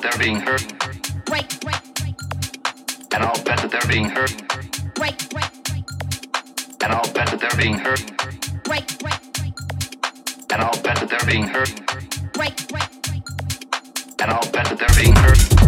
that they're being hurt. And I'll bet that they're being hurt. And I'll bet that they're being hurt. And I'll bet that they're being hurt. And I'll bet that they're being hurt.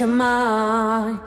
your mind.